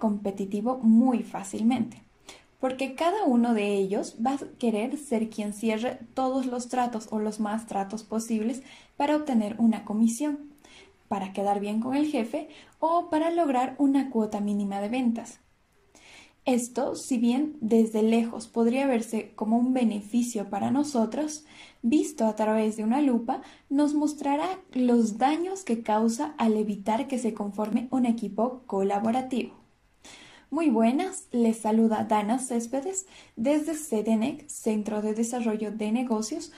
competitivo muy fácilmente, porque cada uno de ellos va a querer ser quien cierre todos los tratos o los más tratos posibles para obtener una comisión, para quedar bien con el jefe o para lograr una cuota mínima de ventas. Esto, si bien desde lejos podría verse como un beneficio para nosotros, visto a través de una lupa, nos mostrará los daños que causa al evitar que se conforme un equipo colaborativo. Muy buenas, les saluda Dana Céspedes desde CDNEC, Centro de Desarrollo de Negocios,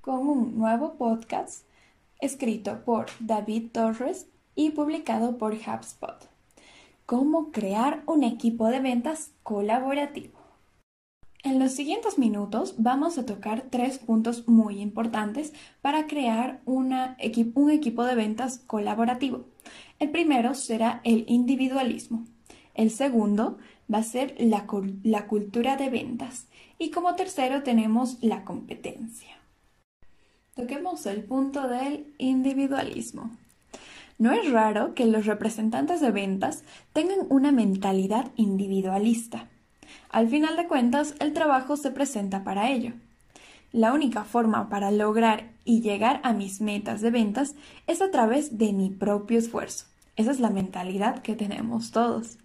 con un nuevo podcast escrito por David Torres y publicado por HubSpot cómo crear un equipo de ventas colaborativo. En los siguientes minutos vamos a tocar tres puntos muy importantes para crear un equipo de ventas colaborativo. El primero será el individualismo. El segundo va a ser la, cultura de ventas. Y como tercero tenemos la competencia. Toquemos el punto del individualismo. No es raro que los representantes de ventas tengan una mentalidad individualista. Al final de cuentas, el trabajo se presenta para ello. La única forma para lograr y llegar a mis metas de ventas es a través de mi propio esfuerzo. Esa es la mentalidad que tenemos todos.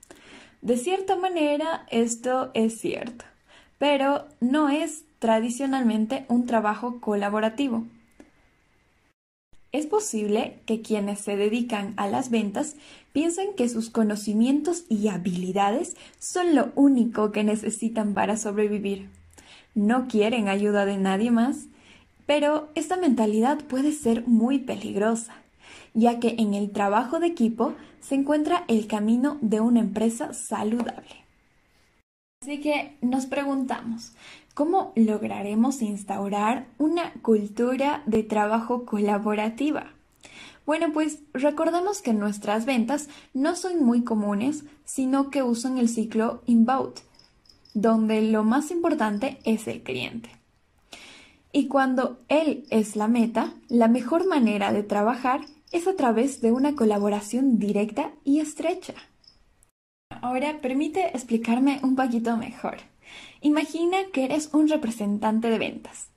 De cierta manera, esto es cierto, pero no es tradicionalmente un trabajo colaborativo. Es posible que quienes se dedican a las ventas piensen que sus conocimientos y habilidades son lo único que necesitan para sobrevivir. No quieren ayuda de nadie más, pero esta mentalidad puede ser muy peligrosa, ya que en el trabajo de equipo se encuentra el camino de una empresa saludable. Así que nos preguntamos, ¿Cómo lograremos instaurar una cultura de trabajo colaborativa? Bueno, pues recordemos que nuestras ventas no son muy comunes, sino que usan el ciclo inbound, donde lo más importante es el cliente. Y cuando él es la meta, la mejor manera de trabajar es a través de una colaboración directa y estrecha. Ahora permite explicarme un poquito mejor. Imagina que eres un representante de ventas.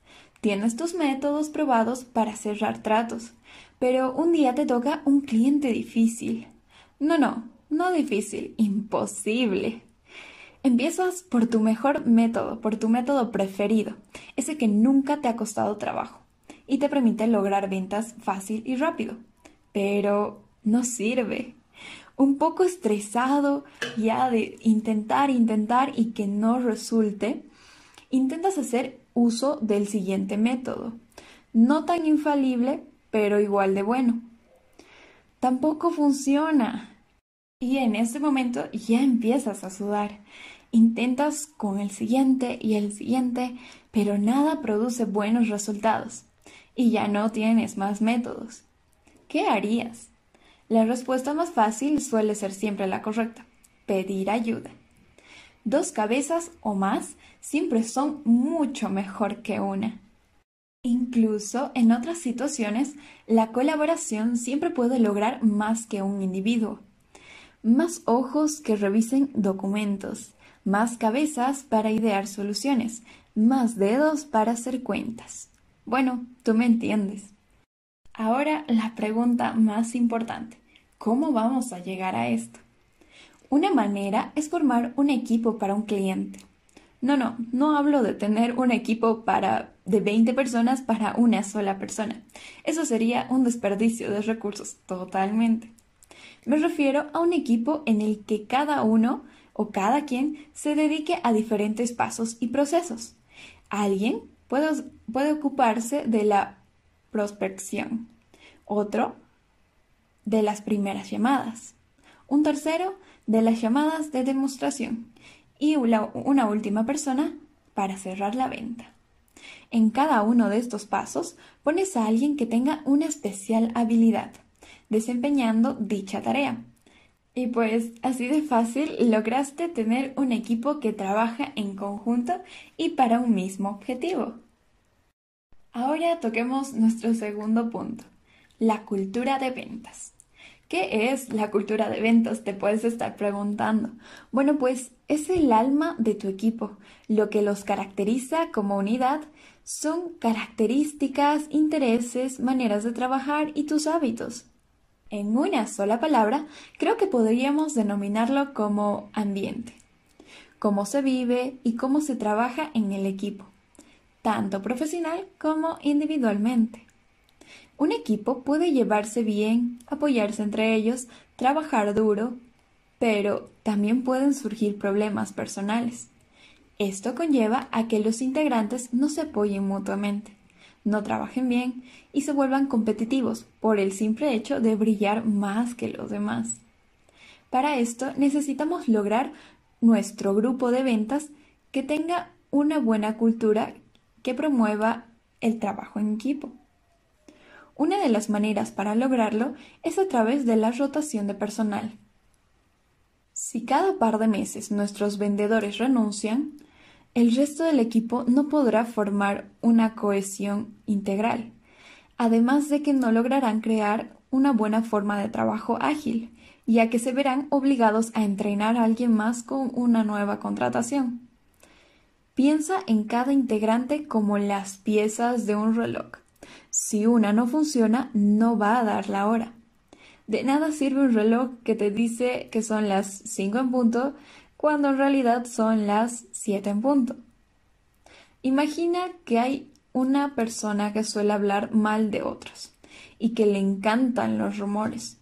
Tienes tus métodos probados para cerrar tratos, pero un día te toca un cliente difícil. No, no, no difícil, imposible. Empiezas por tu mejor método, por tu método preferido, ese que nunca te ha costado trabajo y te permite lograr ventas fácil y rápido. Pero no sirve un poco estresado ya de intentar, intentar y que no resulte, intentas hacer uso del siguiente método. No tan infalible, pero igual de bueno. Tampoco funciona. Y en ese momento ya empiezas a sudar. Intentas con el siguiente y el siguiente, pero nada produce buenos resultados. Y ya no tienes más métodos. ¿Qué harías? La respuesta más fácil suele ser siempre la correcta, pedir ayuda. Dos cabezas o más siempre son mucho mejor que una. Incluso en otras situaciones, la colaboración siempre puede lograr más que un individuo. Más ojos que revisen documentos, más cabezas para idear soluciones, más dedos para hacer cuentas. Bueno, tú me entiendes. Ahora la pregunta más importante. ¿Cómo vamos a llegar a esto? Una manera es formar un equipo para un cliente. No, no, no hablo de tener un equipo para de 20 personas para una sola persona. Eso sería un desperdicio de recursos totalmente. Me refiero a un equipo en el que cada uno o cada quien se dedique a diferentes pasos y procesos. Alguien puede, puede ocuparse de la prospección, otro de las primeras llamadas, un tercero de las llamadas de demostración y una, última persona para cerrar la venta. En cada uno de estos pasos pones a alguien que tenga una especial habilidad, desempeñando dicha tarea. Y pues así de fácil lograste tener un equipo que trabaja en conjunto y para un mismo objetivo. Ahora toquemos nuestro segundo punto, la cultura de ventas. ¿Qué es la cultura de ventas? Te puedes estar preguntando. Bueno, pues es el alma de tu equipo. Lo que los caracteriza como unidad son características, intereses, maneras de trabajar y tus hábitos. En una sola palabra, creo que podríamos denominarlo como ambiente. Cómo se vive y cómo se trabaja en el equipo, tanto profesional como individualmente. Un equipo puede llevarse bien, apoyarse entre ellos, trabajar duro, pero también pueden surgir problemas personales. Esto conlleva a que los integrantes no se apoyen mutuamente, no trabajen bien y se vuelvan competitivos por el simple hecho de brillar más que los demás. Para esto necesitamos lograr nuestro grupo de ventas que tenga una buena cultura que promueva el trabajo en equipo. Una de las maneras para lograrlo es a través de la rotación de personal. Si cada par de meses nuestros vendedores renuncian, el resto del equipo no podrá formar una cohesión integral, además de que no lograrán crear una buena forma de trabajo ágil, ya que se verán obligados a entrenar a alguien más con una nueva contratación. Piensa en cada integrante como las piezas de un reloj. Si una no funciona, no va a dar la hora. De nada sirve un reloj que te dice que son las 5 en punto cuando en realidad son las 7 en punto. Imagina que hay una persona que suele hablar mal de otros y que le encantan los rumores.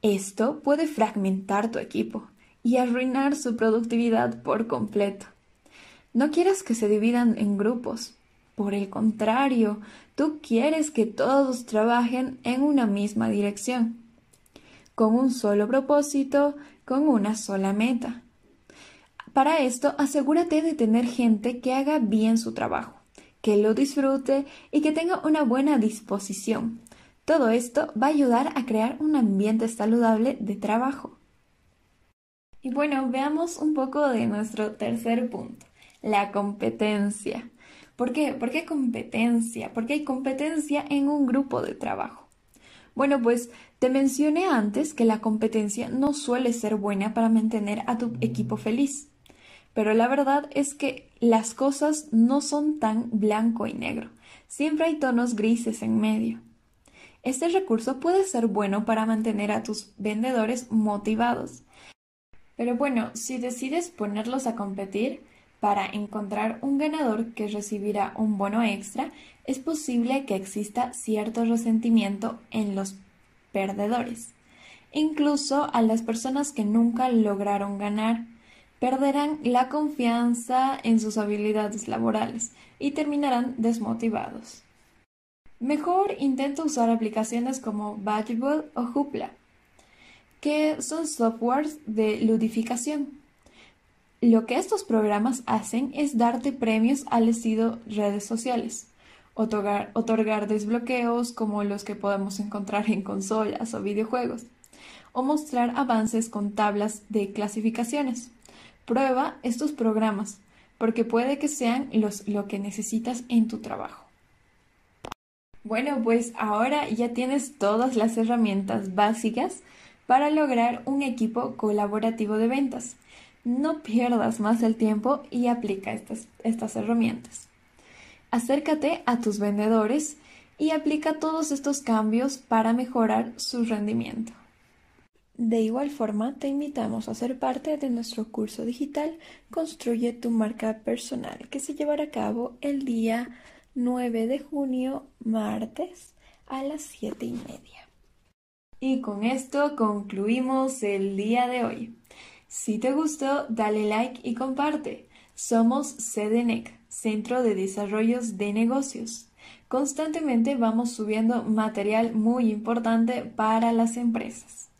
Esto puede fragmentar tu equipo y arruinar su productividad por completo. No quieras que se dividan en grupos. Por el contrario, tú quieres que todos trabajen en una misma dirección, con un solo propósito, con una sola meta. Para esto, asegúrate de tener gente que haga bien su trabajo, que lo disfrute y que tenga una buena disposición. Todo esto va a ayudar a crear un ambiente saludable de trabajo. Y bueno, veamos un poco de nuestro tercer punto, la competencia. ¿Por qué? ¿Por qué competencia? Porque hay competencia en un grupo de trabajo. Bueno, pues te mencioné antes que la competencia no suele ser buena para mantener a tu equipo feliz. Pero la verdad es que las cosas no son tan blanco y negro. Siempre hay tonos grises en medio. Este recurso puede ser bueno para mantener a tus vendedores motivados. Pero bueno, si decides ponerlos a competir, para encontrar un ganador que recibirá un bono extra, es posible que exista cierto resentimiento en los perdedores. Incluso a las personas que nunca lograron ganar, perderán la confianza en sus habilidades laborales y terminarán desmotivados. Mejor intenta usar aplicaciones como Badgeable o Hoopla, que son softwares de ludificación lo que estos programas hacen es darte premios al estilo redes sociales, otorgar, desbloqueos como los que podemos encontrar en consolas o videojuegos, o mostrar avances con tablas de clasificaciones. Prueba estos programas, porque puede que sean los, lo que necesitas en tu trabajo. Bueno, pues ahora ya tienes todas las herramientas básicas para lograr un equipo colaborativo de ventas no pierdas más el tiempo y aplica estas, herramientas. Acércate a tus vendedores y aplica todos estos cambios para mejorar su rendimiento. De igual forma, te invitamos a ser parte de nuestro curso digital Construye tu marca personal, que se llevará a cabo el día 9 de junio, martes, a las 7 y media. Y con esto concluimos el día de hoy. Si te gustó, dale like y comparte. Somos CDNEC, Centro de Desarrollos de Negocios. Constantemente vamos subiendo material muy importante para las empresas.